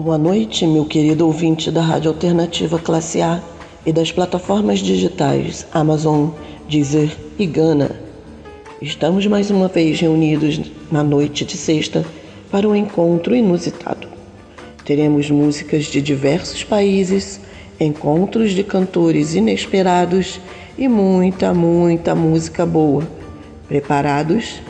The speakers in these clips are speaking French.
Boa noite, meu querido ouvinte da Rádio Alternativa Classe A e das plataformas digitais Amazon, Deezer e Gana. Estamos mais uma vez reunidos na noite de sexta para um encontro inusitado. Teremos músicas de diversos países, encontros de cantores inesperados e muita, muita música boa. Preparados?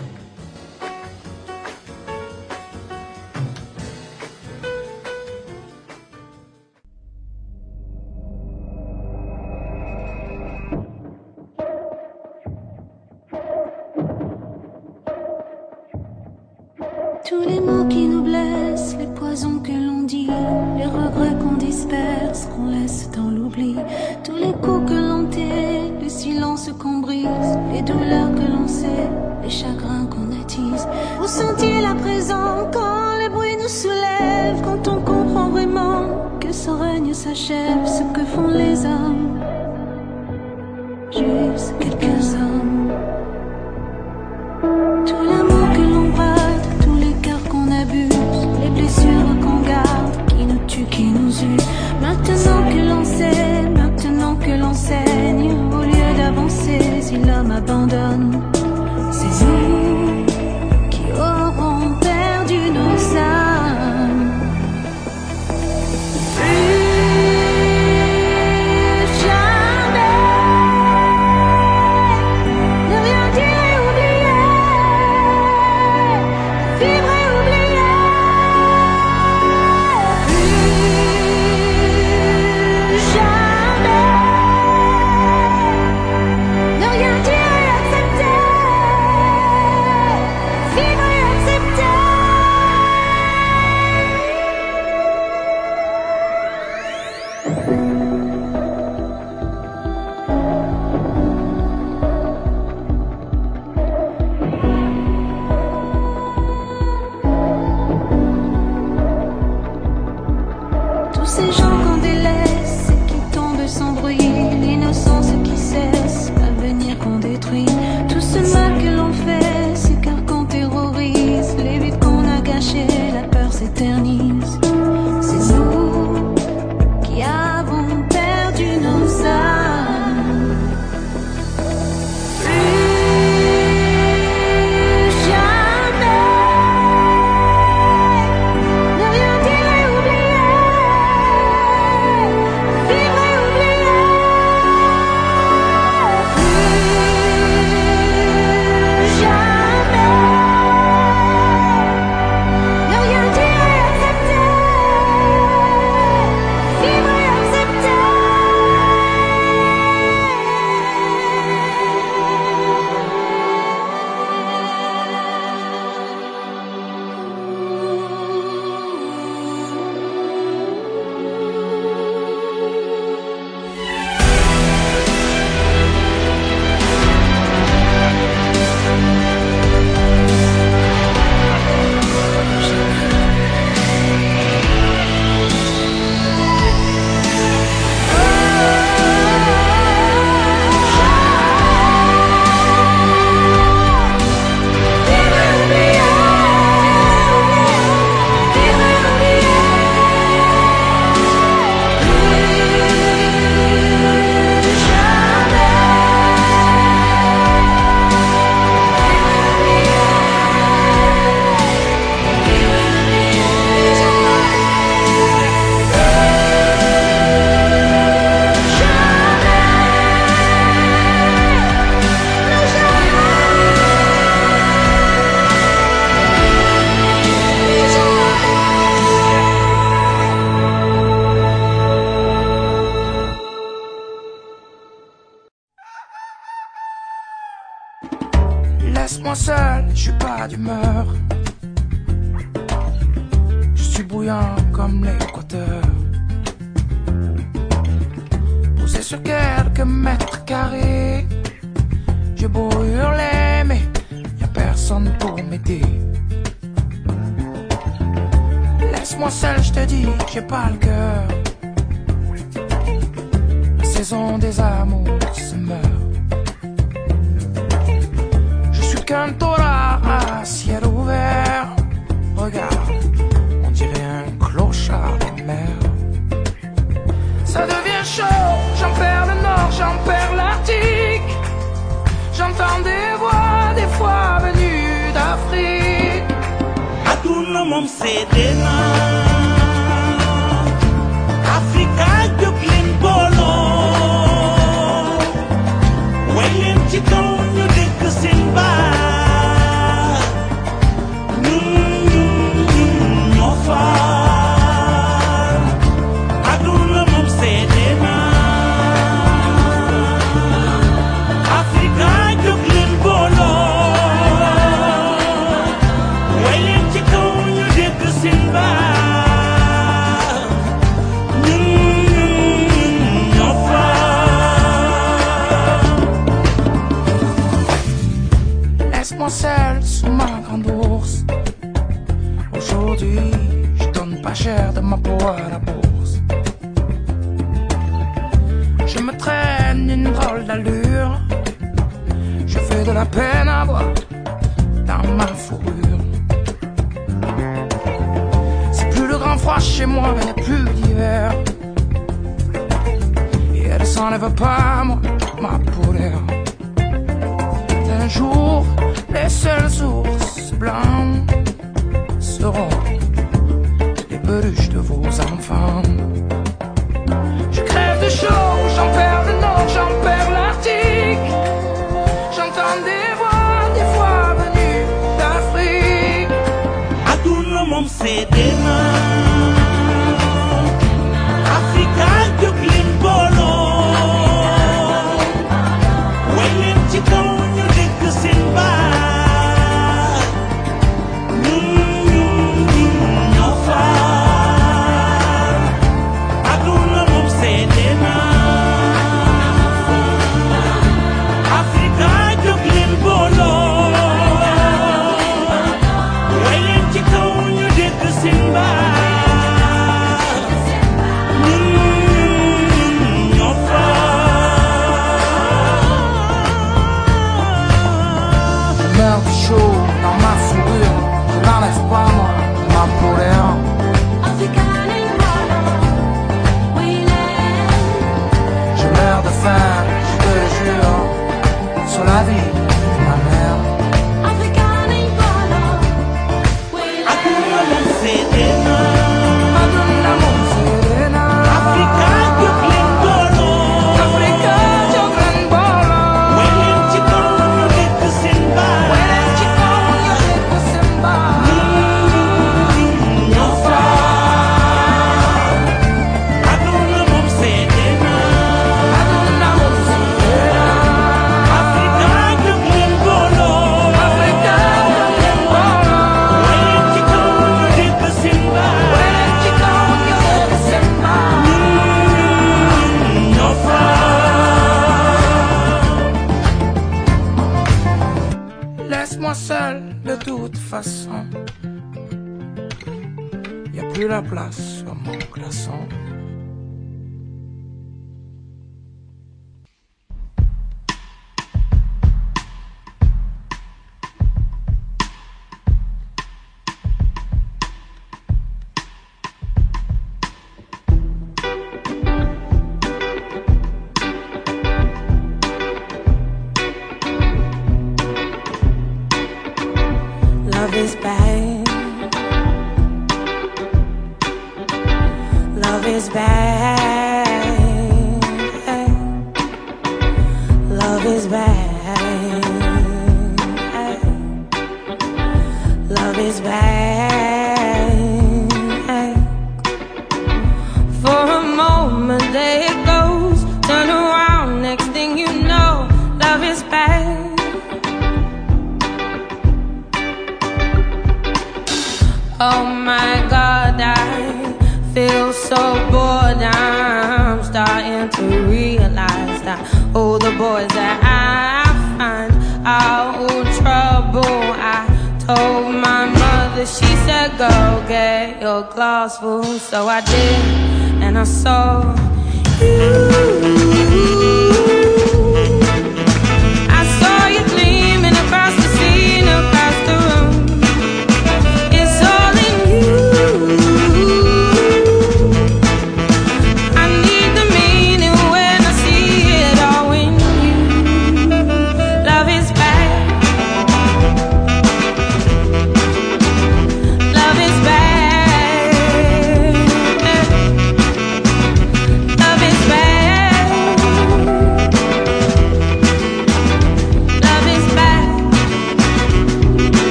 la peine à voir dans ma fourrure. C'est plus le grand froid chez moi, mais n'est plus d'hiver. Et elle s'enlève pas, moi, ma polaire. Un jour, les seuls ours blancs seront des peluches de Fedema.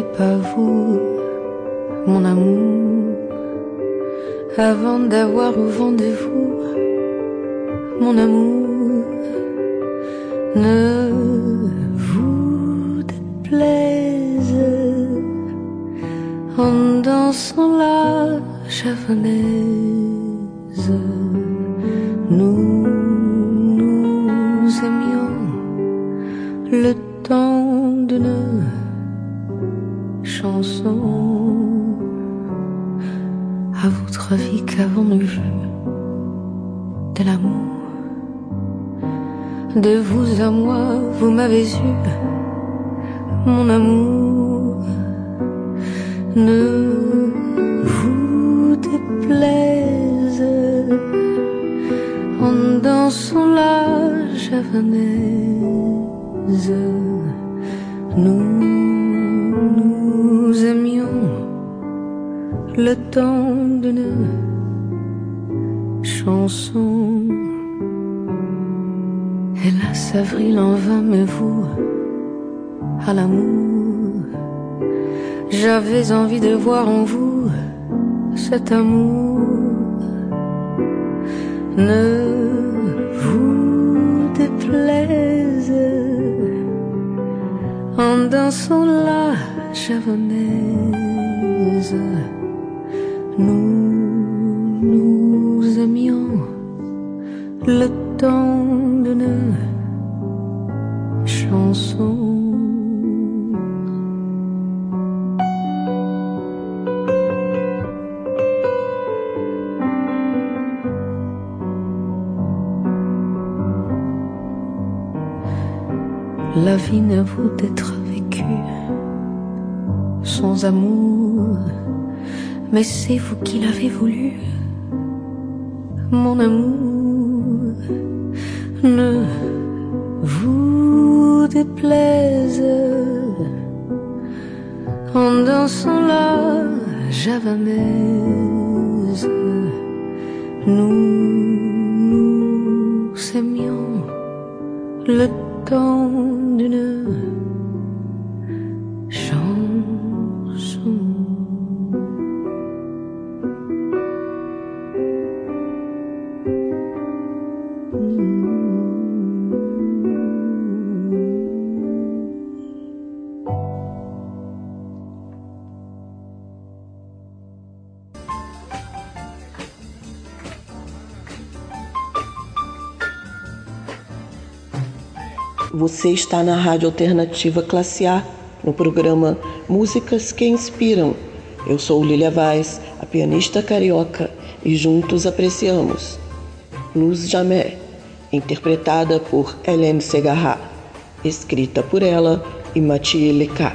Pas vous, mon amour, avant d'avoir au vent de vous, mon amour. Ne vous déplaise en dansant la javanaise. Nous nous aimions le temps d'une À votre avis qu'avons-nous vu de l'amour De vous à moi, vous m'avez eu, mon amour. Ne vous déplaise en dansant la javanaise. Nous le temps d'une chanson. Hélas, avril en vain, mais vous, à l'amour, j'avais envie de voir en vous cet amour. Ne vous déplaise en dansant la javanaise. Nous nous aimions le temps d'une chanson. La vie ne vaut d'être vécue sans amour, mais c'est vous qui l'avez voulu, mon amour. Ne vous déplaise en dansant la javanaise. Nous nous s'aimions le temps d'une Você está na Rádio Alternativa Classe A, no programa Músicas que Inspiram. Eu sou Lilia Vaz, a pianista carioca, e juntos apreciamos Luz Jamé, interpretada por Hélène Segarra, escrita por ela e Mathieu Leca.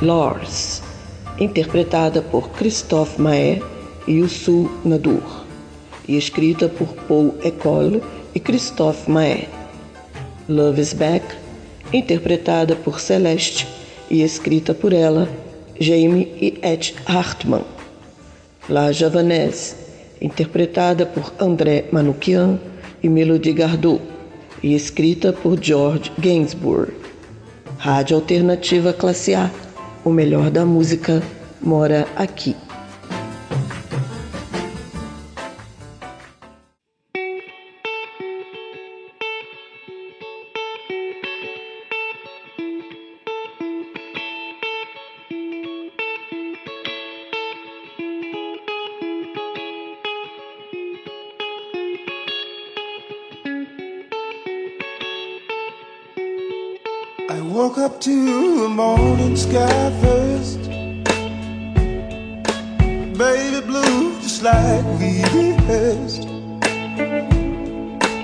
Lors, interpretada por Christophe Maé e Youssou Nadur, e escrita por Paul Ecole e Christophe Maé. Love is Back, interpretada por Celeste e escrita por ela, Jamie e Ed Hartman. La Javanaise, interpretada por André Manoukian e Melody Gardot e escrita por George Gainsbourg. Rádio Alternativa Classe A, o melhor da música mora aqui.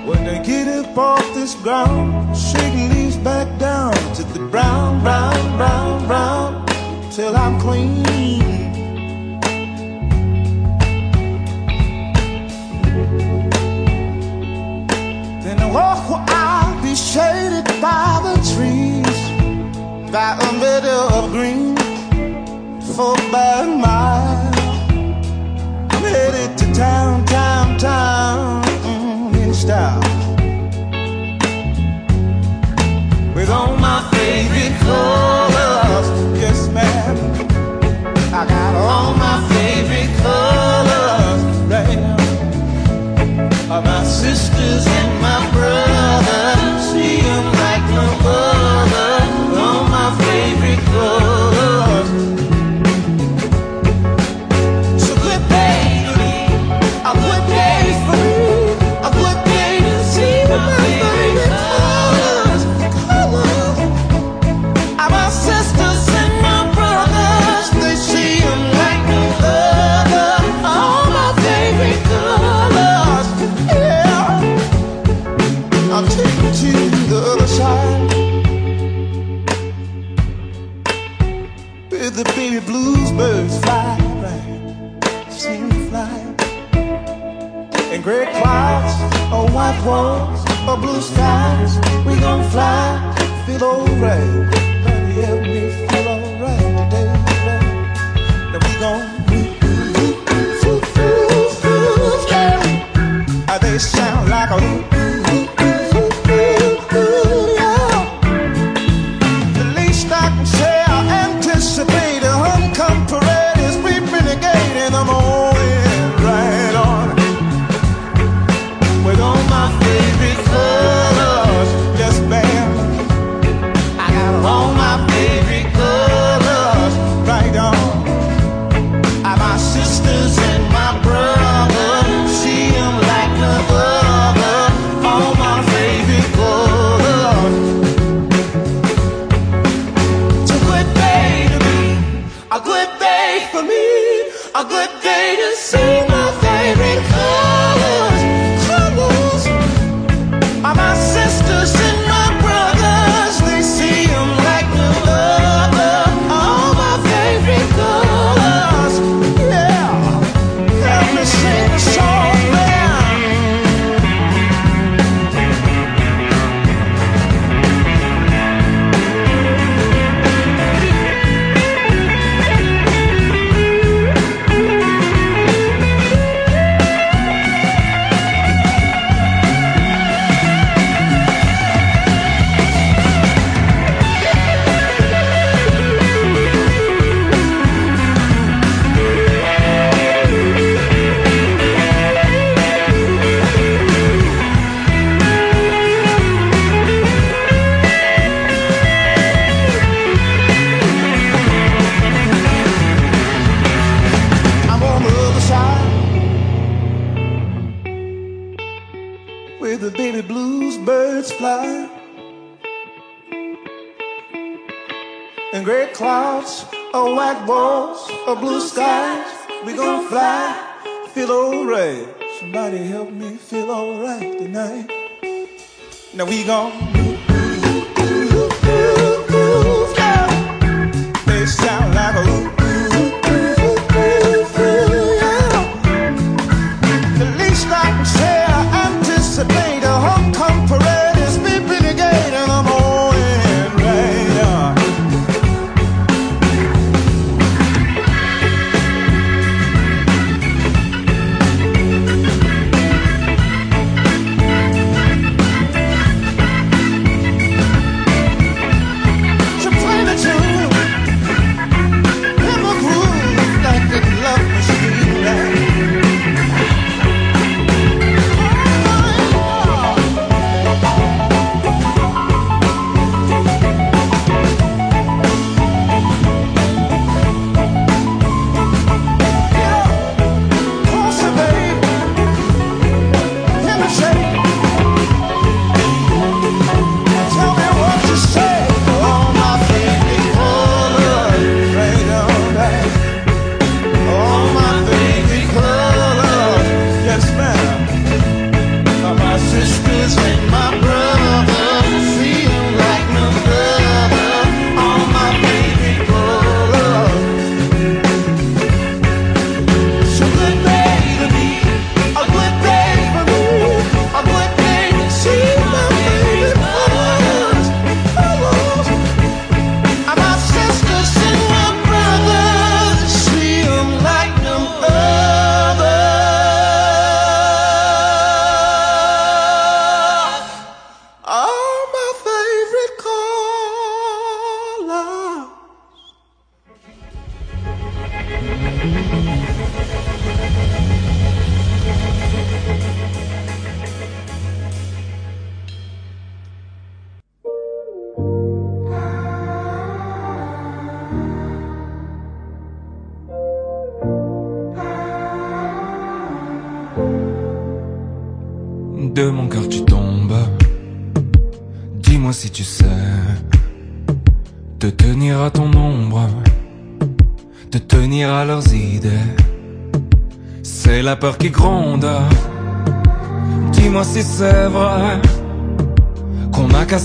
When they get up off this ground, shaking leaves back down to the brown, brown, brown, brown, till I'm clean.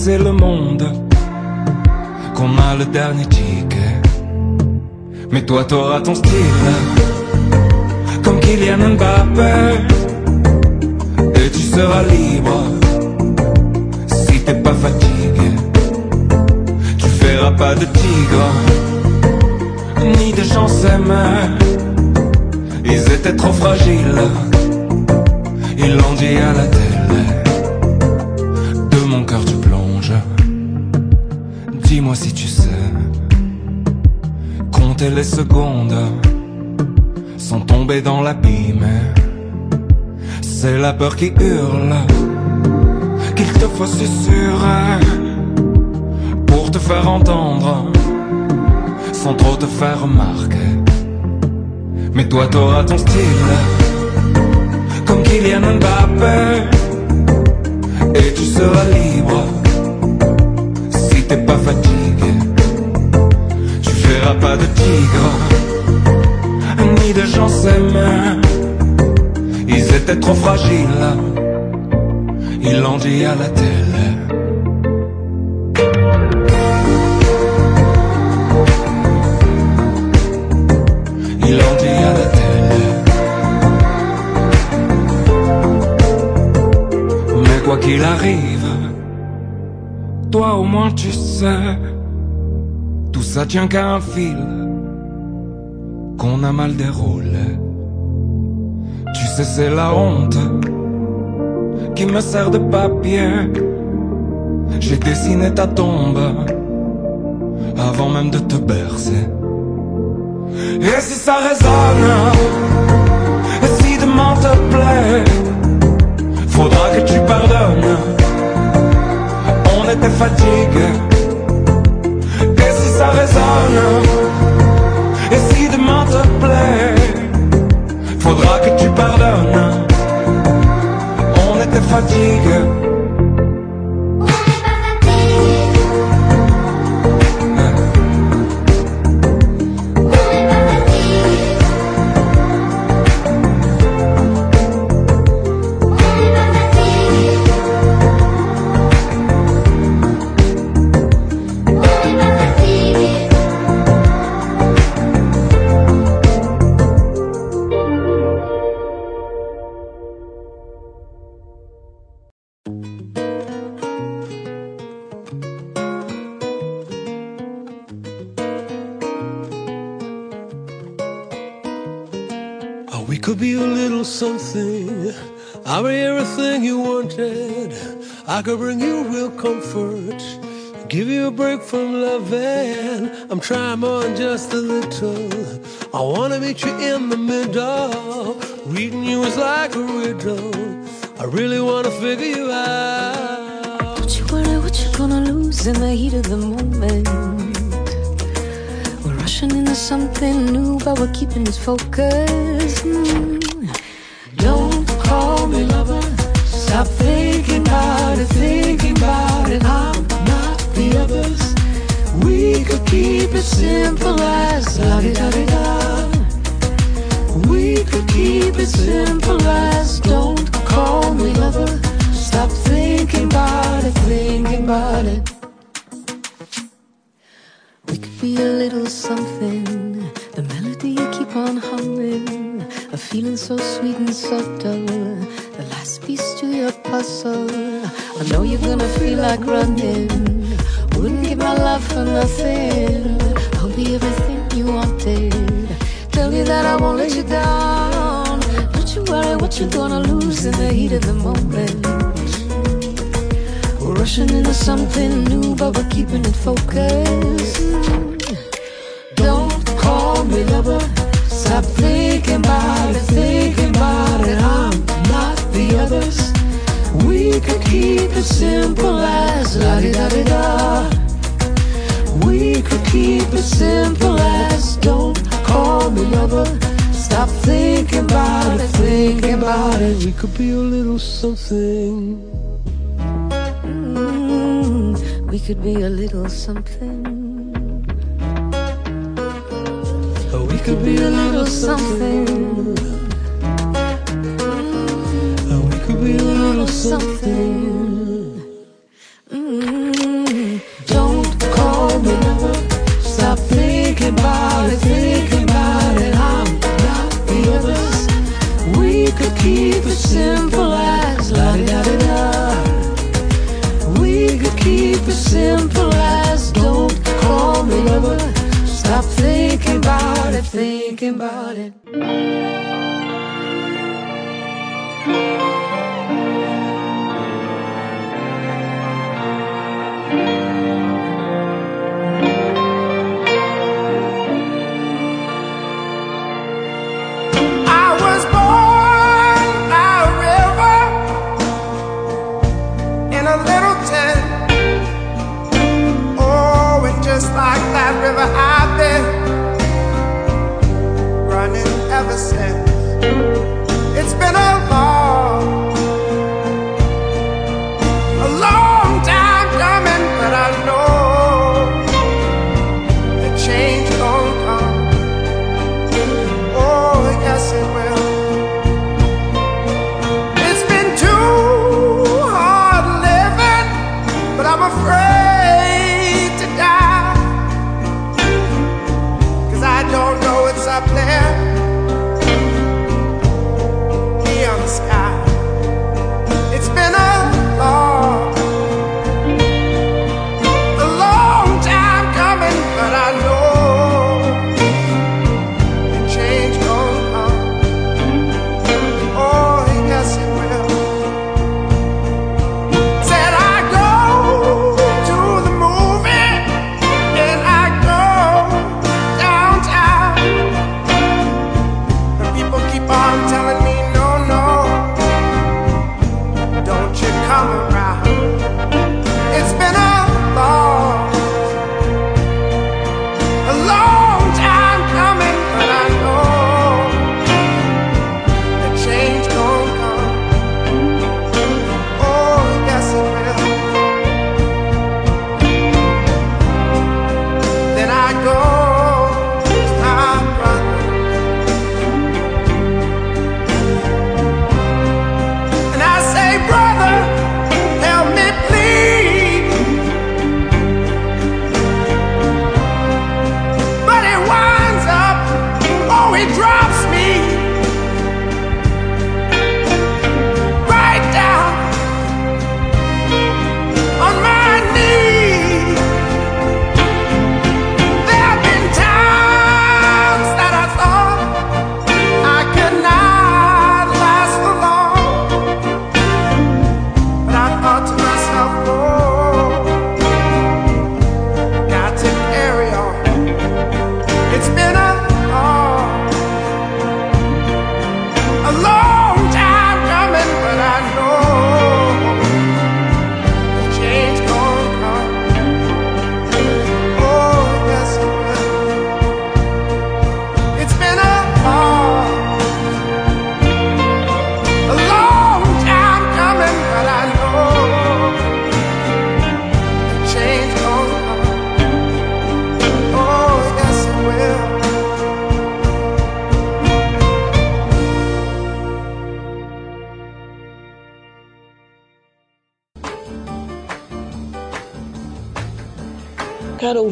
Le monde, qu'on a le dernier ticket. Mais toi t'auras ton style, comme Kylian Mbappé. Et tu seras libre si t'es pas fatigué. Tu feras pas de tigre, ni de gens s'aimer. Ils étaient trop fragiles, ils l'ont dit à la télé. De mon cœur tu plonges, dis-moi si tu sais. Compter les secondes sans tomber dans l'abîme. C'est la peur qui hurle Qu'il te faut susurrer Pour te faire entendre Sans trop te faire remarquer Mais toi t'auras ton style Comme Kylian Mbappé Et tu seras libre pas fatigué Tu verras pas de tigre Ni de gens s'aimer ils étaient trop fragiles, ils l'ont dit à la télé. Ils l'ont dit à la télé. Mais quoi qu'il arrive, toi au moins tu sais, tout ça tient qu'à un fil qu'on a mal déroulé. Tu sais, c'est la honte qui me sert de papier. J'ai dessiné ta tombe avant même de te bercer. Et si ça résonne, et si demain te plaît, faudra que tu pardonnes. On était fatigué. horizon I could bring you real comfort. Give you a break from loving. I'm trying more just a little. I wanna meet you in the middle. Reading you is like a riddle. I really wanna figure you out. Don't you worry what you're gonna lose in the heat of the moment. We're rushing into something new, but we're keeping this focus. Mm. Don't call me lover. Stop thinking it, thinking about it. I'm not the others. We could keep it simple as la di da di da. We could keep it simple as don't call me lover. Stop thinking about it, thinking about it. We could be a little something. The melody you keep on humming. A feeling so sweet and subtle. Piece to your puzzle. I know you're gonna feel like running. Wouldn't give my love for nothing. I'll be everything you wanted. Tell you that I won't let you down. Don't you worry what you're gonna lose in the heat of the moment. We're rushing into something new, but we're keeping it focused. Don't call me lover. Stop thinking about it, thinking about it. I'm not the others. We could keep it simple as la di da di da. We could keep it simple as don't call me lover. Stop thinking about it, thinking about it. We could be a little something. Mm, we could be a little something. Oh, we Could be a little something. Something. Mm, don't call me. Stop thinking about it, thinking about it. I'm not the others. We could keep it simple as la di da da. We could keep it simple as don't call me lover. Stop thinking about it, thinking about it.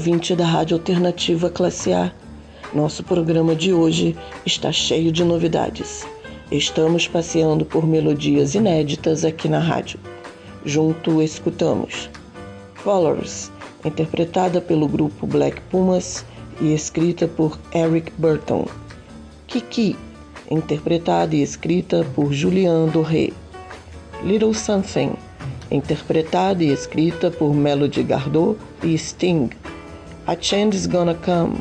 Ouvinte da Rádio Alternativa Classe A, nosso programa de hoje está cheio de novidades. Estamos passeando por melodias inéditas aqui na rádio. Junto escutamos Colors, interpretada pelo grupo Black Pumas e escrita por Eric Burton. Kiki, interpretada e escrita por Julian Doré. Little Something, interpretada e escrita por Melody Gardot e Sting. A Change's Gonna Come,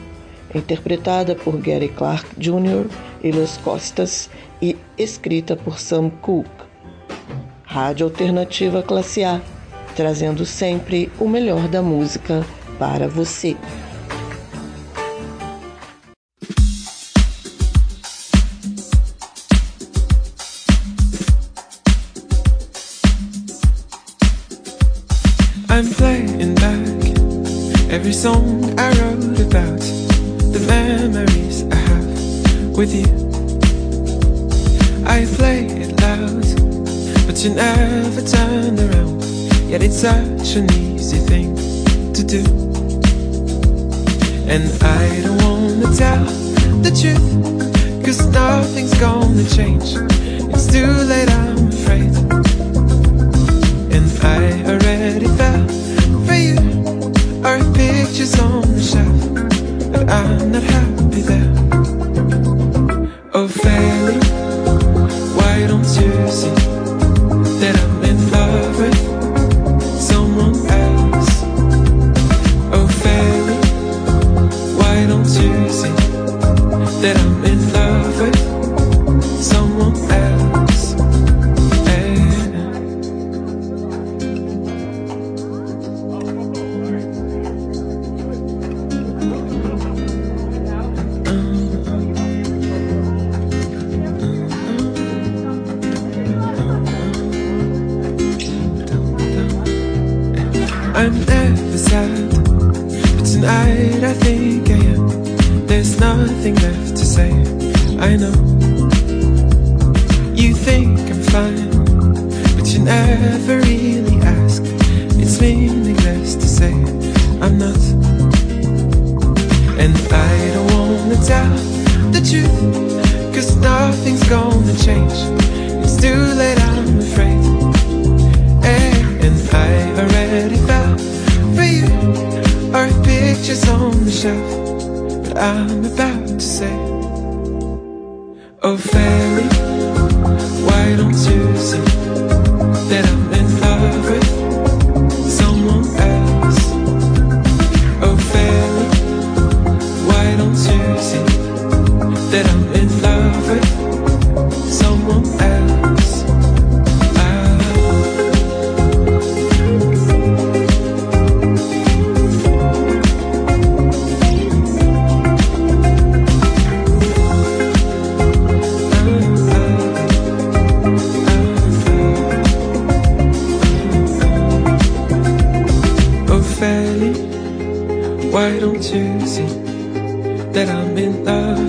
interpretada por Gary Clark Jr. e Los Costas e escrita por Sam Cooke. Rádio Alternativa Classe A, trazendo sempre o melhor da música para você. Every song I wrote about the memories I have with you. I play it loud, but you never turn around. Yet it's such an easy thing to do. And I don't wanna tell the truth, cause nothing's gonna change. It's too late, I'm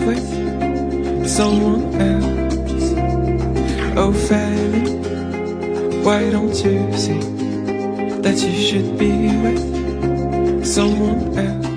with someone else? Oh, Fanny, why don't you see that you should be with someone else?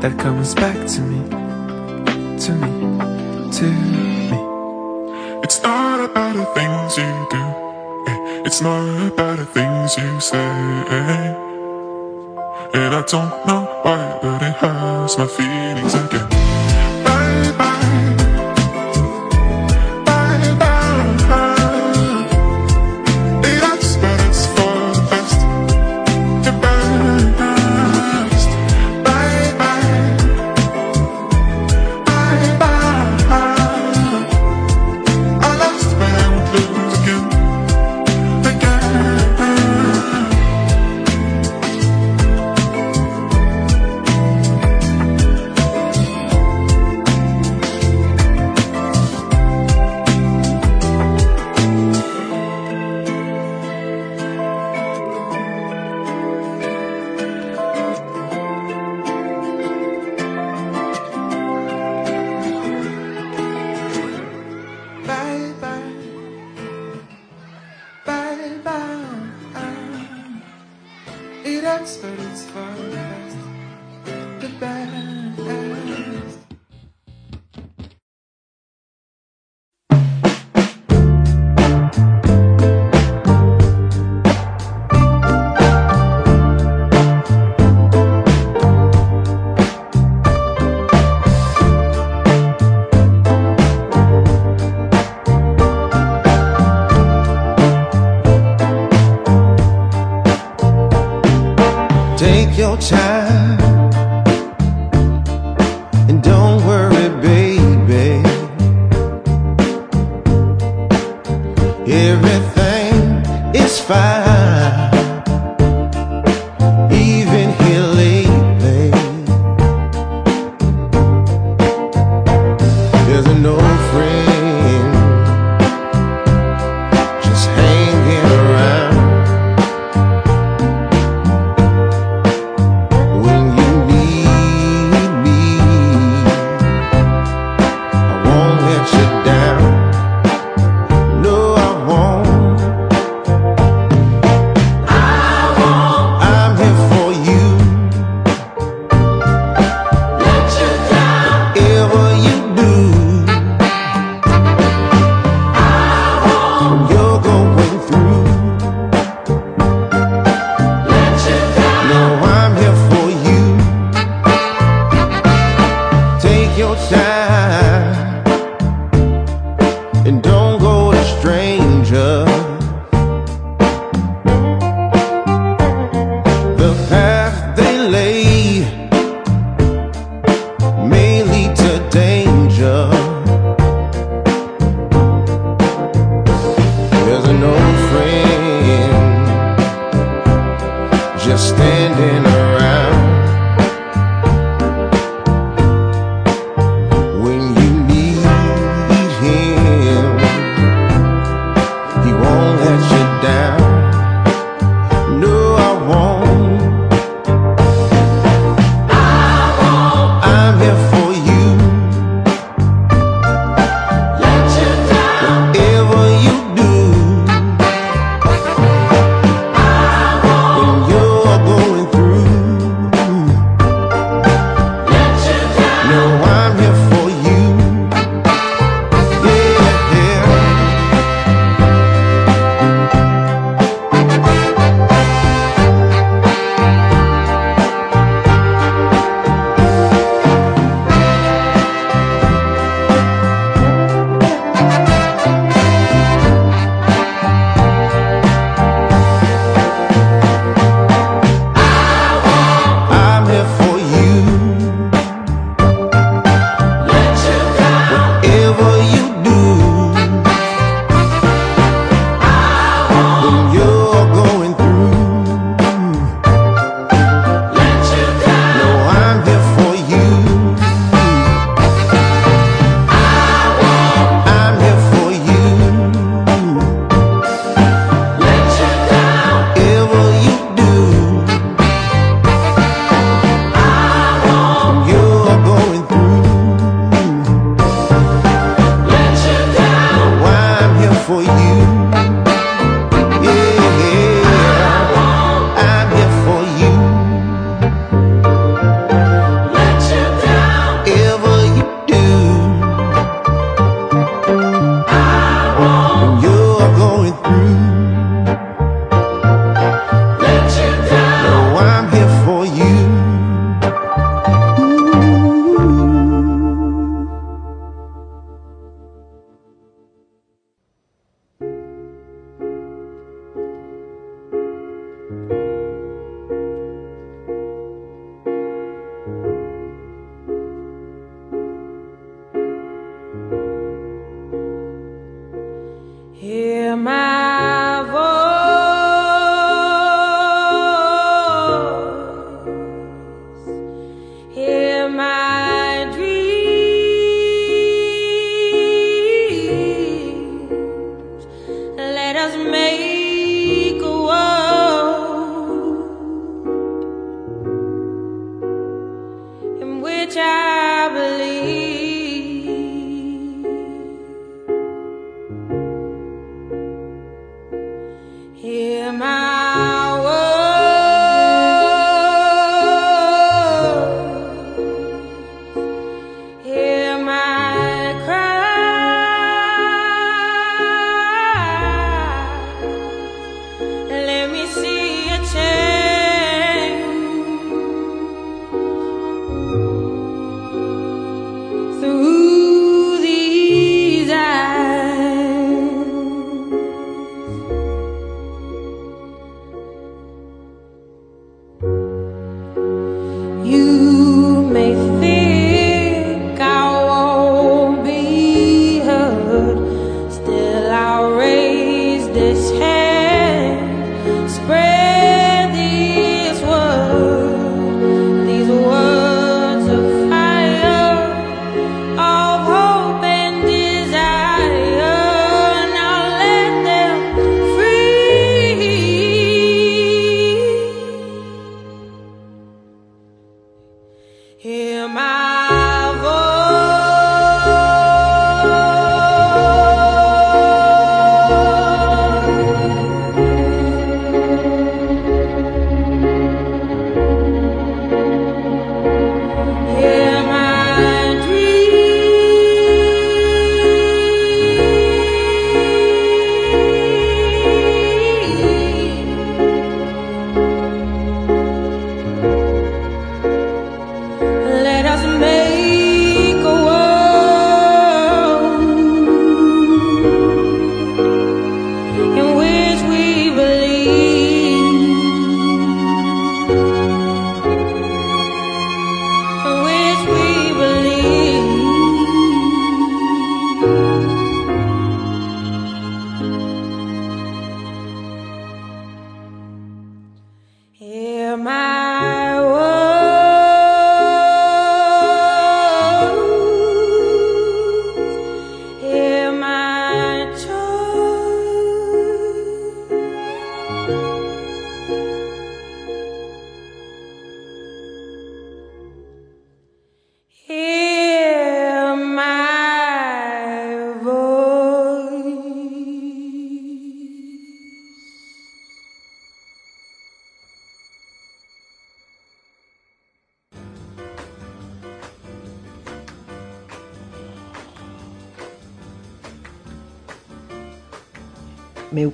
that comes back to me, to me, to me. It's not about the things you do, it's not about the things you say. And I don't know why, but it hurts my feelings again.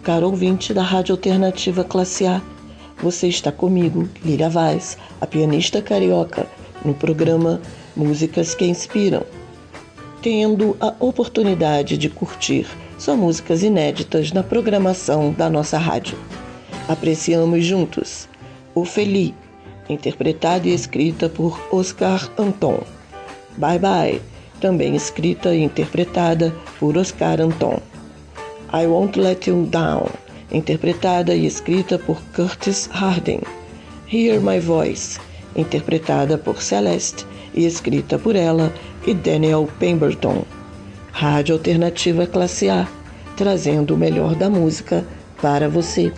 Caro ouvinte da Rádio Alternativa Classe A, você está comigo, Lília Vaz, a pianista carioca, no programa Músicas que Inspiram, tendo a oportunidade de curtir só músicas inéditas na programação da nossa rádio. Apreciamos juntos Ofeli, interpretada e escrita por Oscar Anton. Bye Bye, também escrita e interpretada por Oscar Anton. I Won't Let You Down, interpretada e escrita por Curtis Harding. Hear My Voice, interpretada por Celeste e escrita por ela e Daniel Pemberton. Rádio Alternativa Classe A, trazendo o melhor da música para você.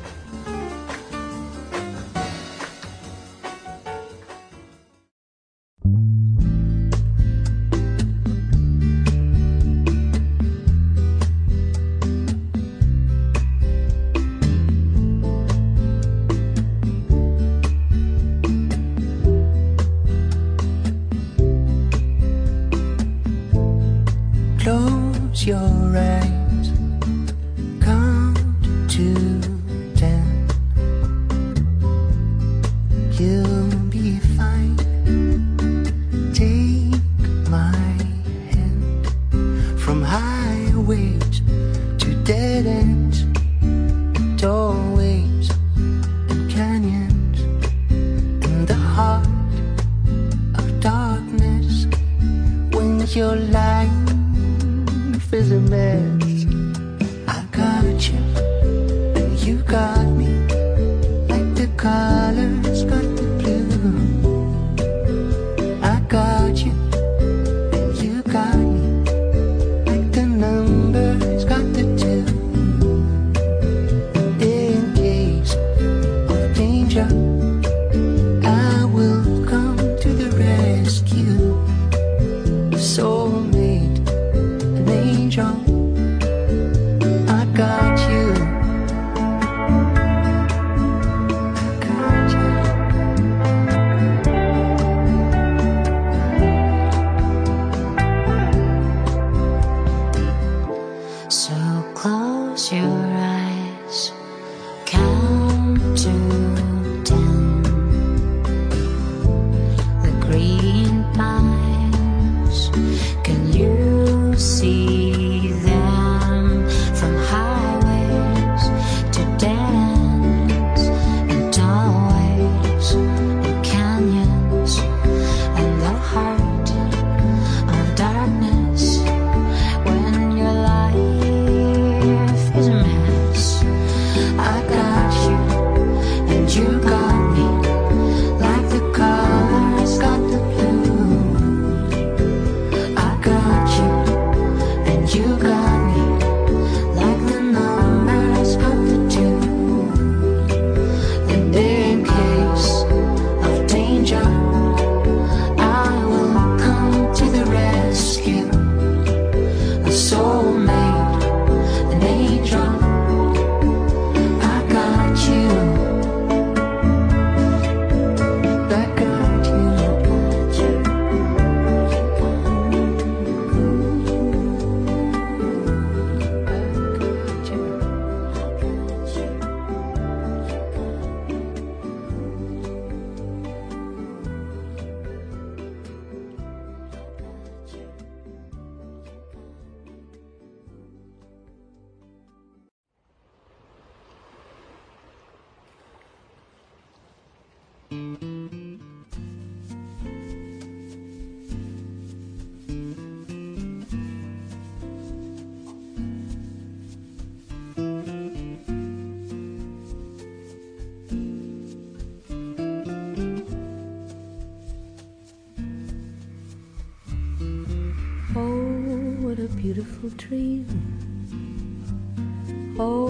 Oh,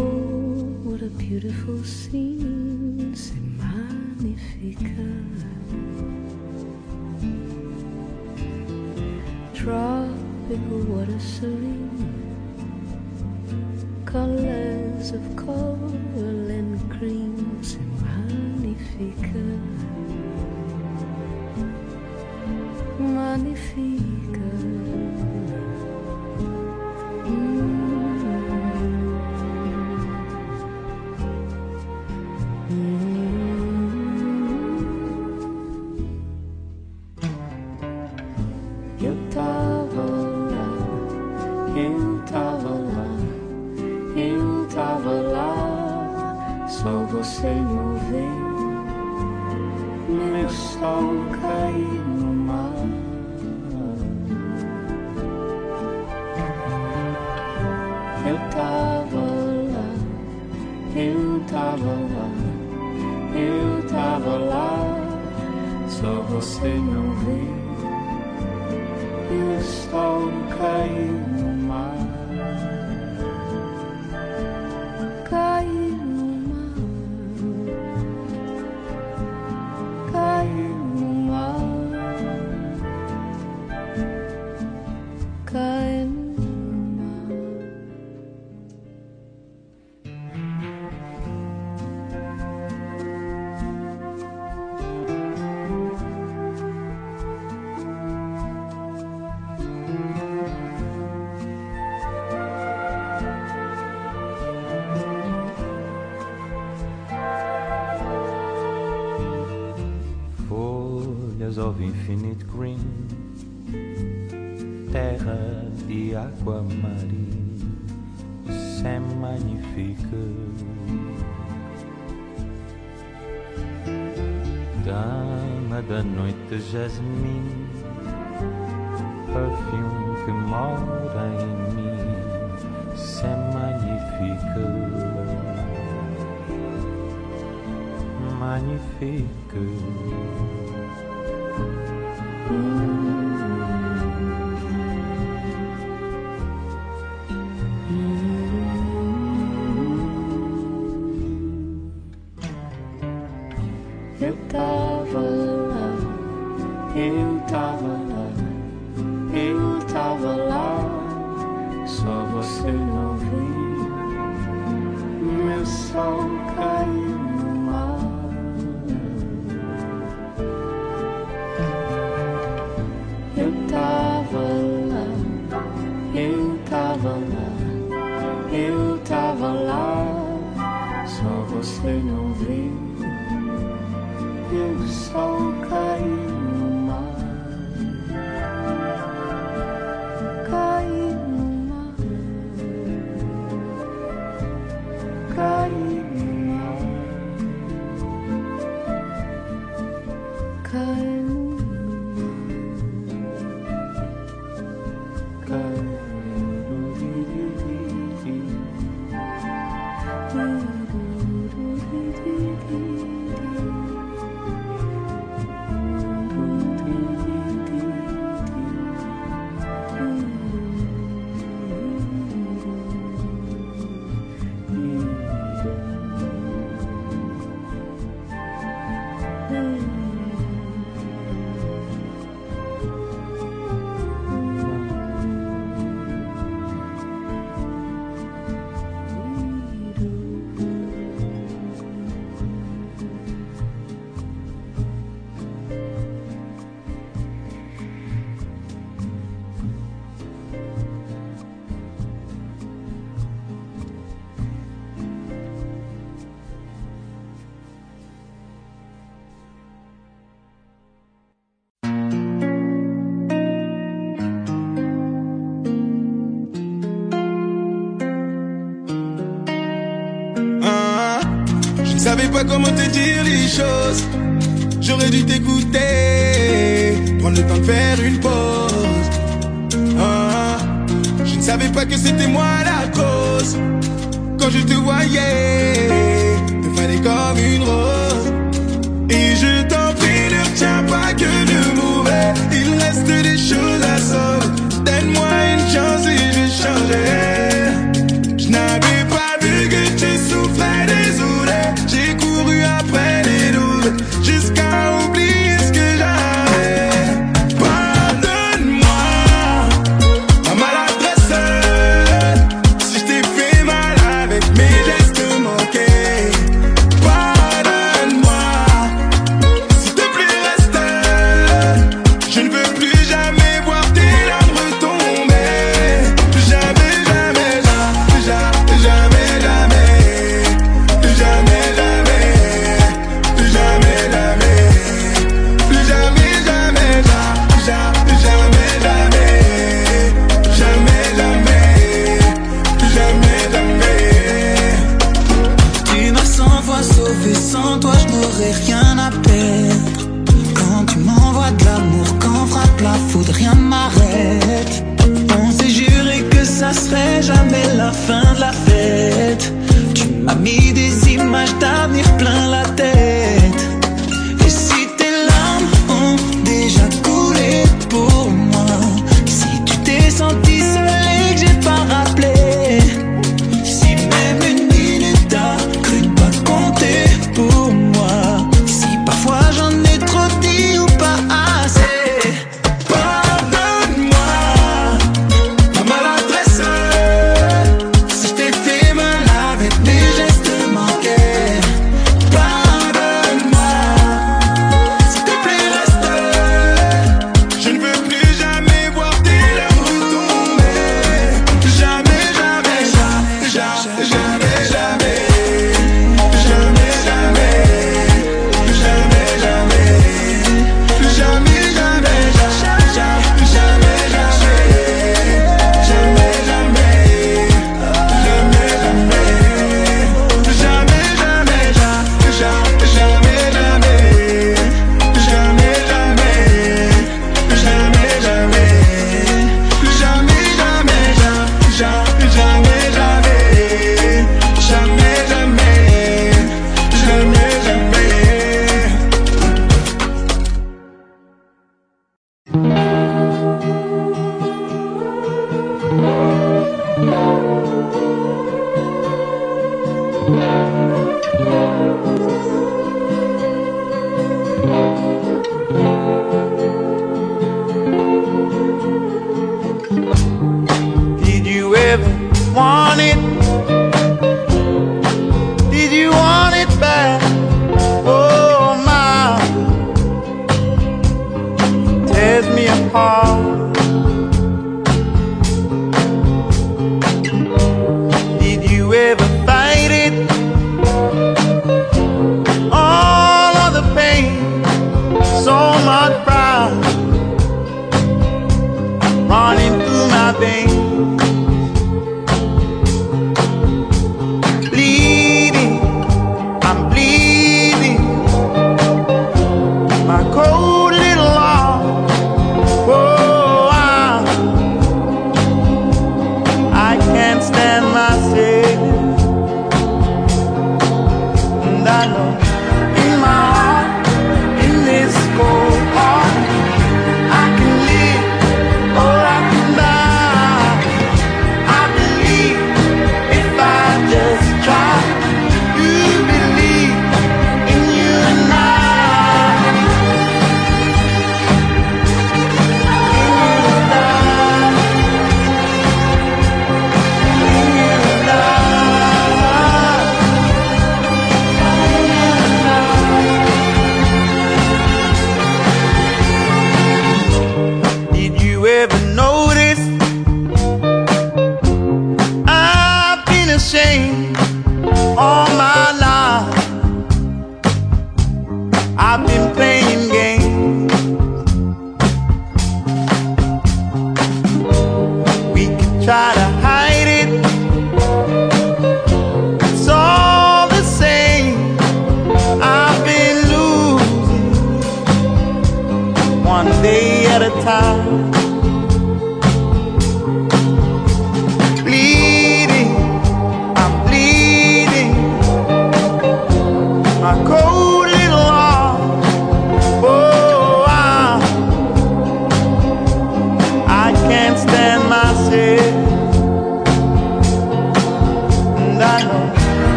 what a beautiful scene, c'est magnifique. Tropical water serene, colors of coral and cream, c'est magnifique. Magnifique. of infinite green, terra de água marinha, c'est magnifique. Dama da noite, jasmim, perfume que mora em mim, c'est magnifique. Magnifique. Thank you. pas comment te dire les choses. J'aurais dû t'écouter, prendre le temps de faire une pause. Ah, ah. je ne savais pas que c'était moi la cause. Quand je te voyais, te fallait comme une rose. Et je t'en prie, ne retiens pas que de mauvais. Il reste des choses à sauver. Donne-moi une chance et je changerai.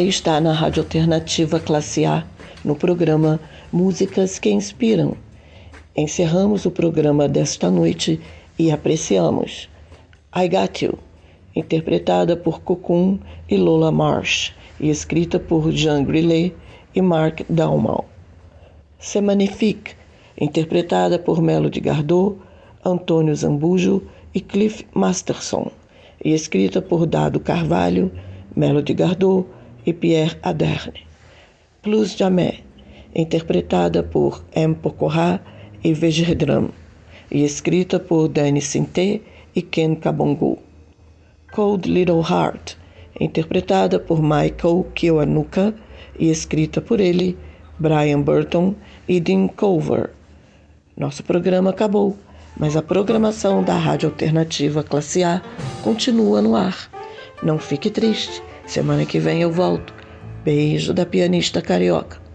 Você está na Rádio Alternativa Classe A, no programa Músicas que Inspiram. Encerramos o programa desta noite e apreciamos I Got You, interpretada por Cocoon e Lola Marsh e escrita por Jean Grillet e Mark Dalmau. C'est Magnifique, interpretada por Melody Gardot, Antônio Zambujo e Cliff Masterson e escrita por Dado Carvalho, Melody Gardot e Pierre Aderne. Plus Jamais, interpretada por M. Pokora e Vejerdram, e escrita por Danny Sinté e Ken Kabongo. Cold Little Heart, interpretada por Michael Kiwanuka e escrita por ele, Brian Burton e Dean Culver. Nosso programa acabou, mas a programação da Rádio Alternativa Classe A continua no ar. Não fique triste, semana que vem eu volto. Beijo da pianista carioca.